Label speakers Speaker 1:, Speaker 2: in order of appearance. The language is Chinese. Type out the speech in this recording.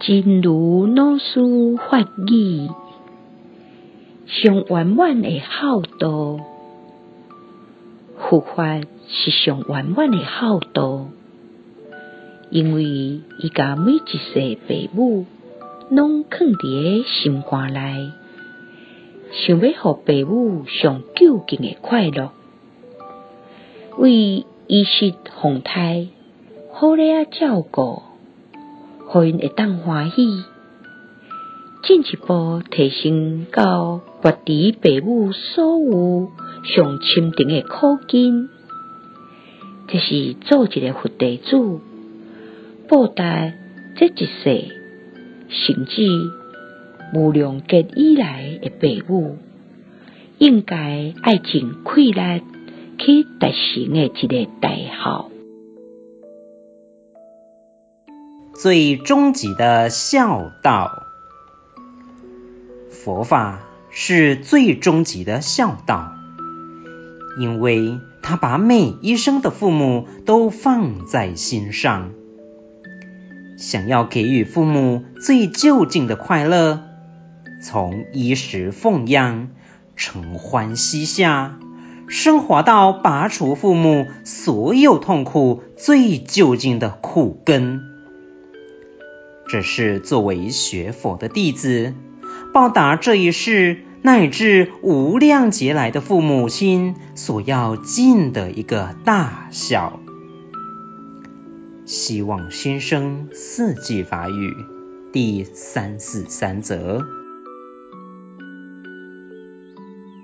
Speaker 1: 真如老师法语，上圆满的孝道，佛法是上圆满的孝道，因为伊甲每一世父母拢藏伫个心肝内，想要互父母上究竟的快乐，为衣食奉贷，好咧啊照顾。互因会当欢喜，进一步提升到决知父母所有上深层的苦根，这是做一个佛弟子，报答这一世甚至无量劫以来的父母，应该爱尽快力去达成的一个大孝。
Speaker 2: 最终极的孝道，佛法是最终极的孝道，因为他把每一生的父母都放在心上，想要给予父母最究竟的快乐，从衣食奉养、承欢膝下，升华到拔除父母所有痛苦最究竟的苦根。这是作为学佛的弟子，报答这一世乃至无量劫来的父母亲所要尽的一个大孝。希望新生四季法语第三四三则。